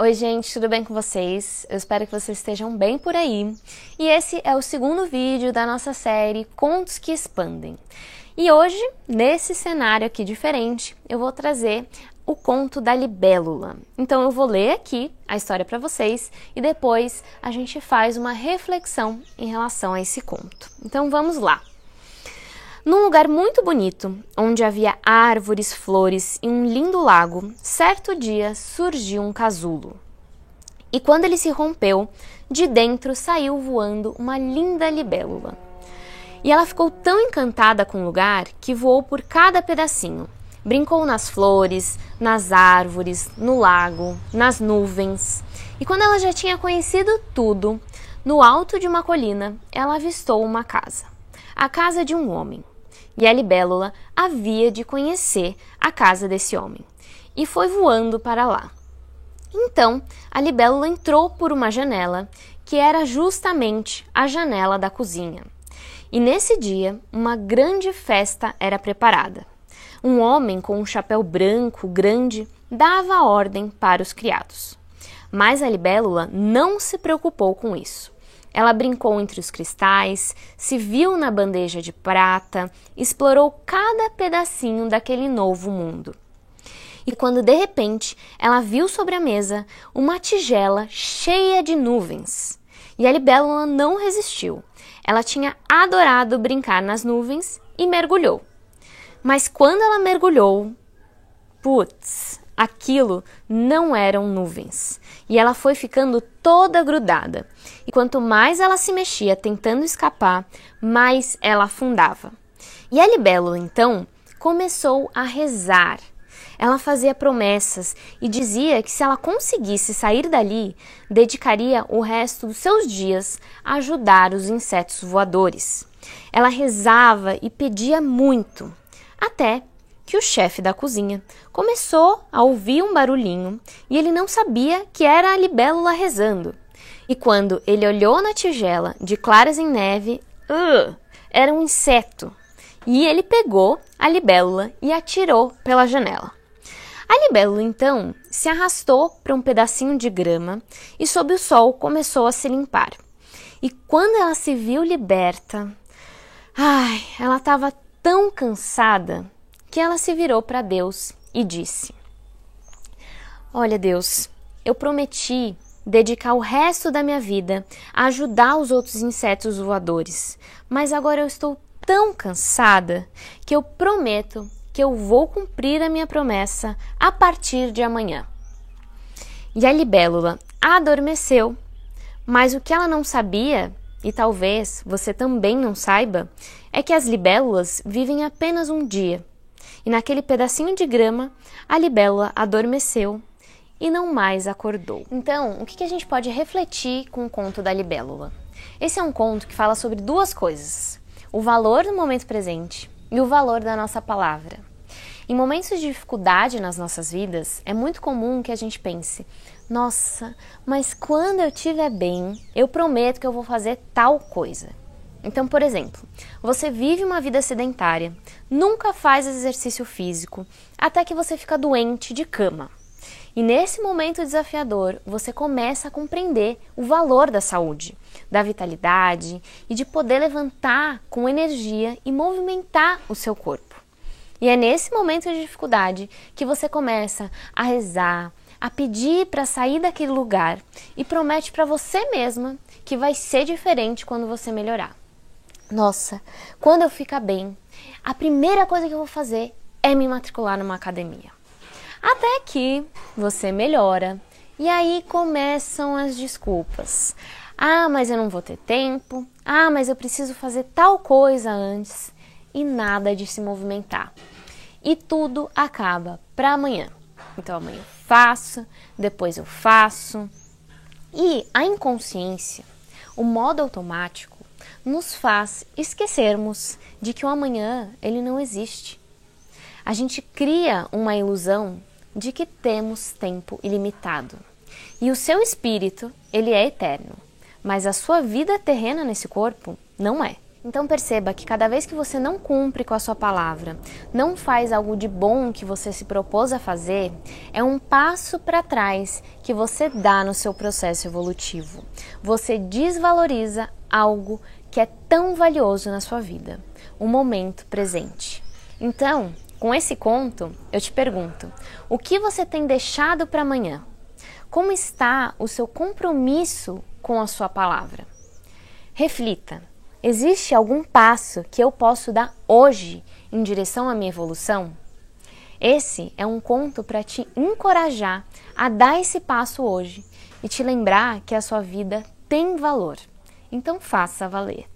Oi, gente, tudo bem com vocês? Eu espero que vocês estejam bem por aí. E esse é o segundo vídeo da nossa série Contos que Expandem. E hoje, nesse cenário aqui diferente, eu vou trazer o conto da libélula. Então eu vou ler aqui a história para vocês e depois a gente faz uma reflexão em relação a esse conto. Então vamos lá. Num lugar muito bonito, onde havia árvores, flores e um lindo lago, certo dia surgiu um casulo. E quando ele se rompeu, de dentro saiu voando uma linda libélula. E ela ficou tão encantada com o lugar que voou por cada pedacinho. Brincou nas flores, nas árvores, no lago, nas nuvens. E quando ela já tinha conhecido tudo, no alto de uma colina, ela avistou uma casa a casa de um homem e a libélula havia de conhecer a casa desse homem e foi voando para lá. Então, a libélula entrou por uma janela que era justamente a janela da cozinha. E nesse dia, uma grande festa era preparada. Um homem com um chapéu branco grande dava ordem para os criados. Mas a libélula não se preocupou com isso. Ela brincou entre os cristais, se viu na bandeja de prata, explorou cada pedacinho daquele novo mundo. E quando de repente ela viu sobre a mesa uma tigela cheia de nuvens. E a libélula não resistiu. Ela tinha adorado brincar nas nuvens e mergulhou. Mas quando ela mergulhou, putz, aquilo não eram nuvens. E ela foi ficando toda grudada. E quanto mais ela se mexia tentando escapar, mais ela afundava. E a libélula, então, começou a rezar. Ela fazia promessas e dizia que se ela conseguisse sair dali, dedicaria o resto dos seus dias a ajudar os insetos voadores. Ela rezava e pedia muito, até que o chefe da cozinha começou a ouvir um barulhinho e ele não sabia que era a libélula rezando. E quando ele olhou na tigela de claras em neve, uh, era um inseto. E ele pegou a libélula e atirou pela janela. A libélula então se arrastou para um pedacinho de grama e, sob o sol, começou a se limpar. E quando ela se viu liberta, ai, ela estava tão cansada que ela se virou para Deus e disse: Olha, Deus, eu prometi dedicar o resto da minha vida a ajudar os outros insetos voadores, mas agora eu estou tão cansada que eu prometo que eu vou cumprir a minha promessa a partir de amanhã. E a libélula adormeceu, mas o que ela não sabia, e talvez você também não saiba, é que as libélulas vivem apenas um dia e naquele pedacinho de grama a libélula adormeceu e não mais acordou. Então, o que a gente pode refletir com o conto da libélula? Esse é um conto que fala sobre duas coisas: o valor do momento presente e o valor da nossa palavra. Em momentos de dificuldade nas nossas vidas, é muito comum que a gente pense: nossa, mas quando eu estiver bem, eu prometo que eu vou fazer tal coisa. Então, por exemplo, você vive uma vida sedentária, nunca faz exercício físico, até que você fica doente de cama. E nesse momento desafiador, você começa a compreender o valor da saúde, da vitalidade e de poder levantar com energia e movimentar o seu corpo. E é nesse momento de dificuldade que você começa a rezar, a pedir para sair daquele lugar e promete para você mesma que vai ser diferente quando você melhorar. Nossa, quando eu ficar bem, a primeira coisa que eu vou fazer é me matricular numa academia. Até que você melhora e aí começam as desculpas. Ah, mas eu não vou ter tempo. Ah, mas eu preciso fazer tal coisa antes. E nada de se movimentar. E tudo acaba para amanhã. Então amanhã eu faço, depois eu faço. E a inconsciência, o modo automático, nos faz esquecermos de que o amanhã ele não existe. A gente cria uma ilusão de que temos tempo ilimitado. E o seu espírito, ele é eterno, mas a sua vida terrena nesse corpo não é. Então perceba que cada vez que você não cumpre com a sua palavra, não faz algo de bom que você se propôs a fazer, é um passo para trás que você dá no seu processo evolutivo. Você desvaloriza algo que é tão valioso na sua vida, o momento presente. Então, com esse conto, eu te pergunto: o que você tem deixado para amanhã? Como está o seu compromisso com a sua palavra? Reflita. Existe algum passo que eu posso dar hoje em direção à minha evolução? Esse é um conto para te encorajar a dar esse passo hoje e te lembrar que a sua vida tem valor. Então faça valer.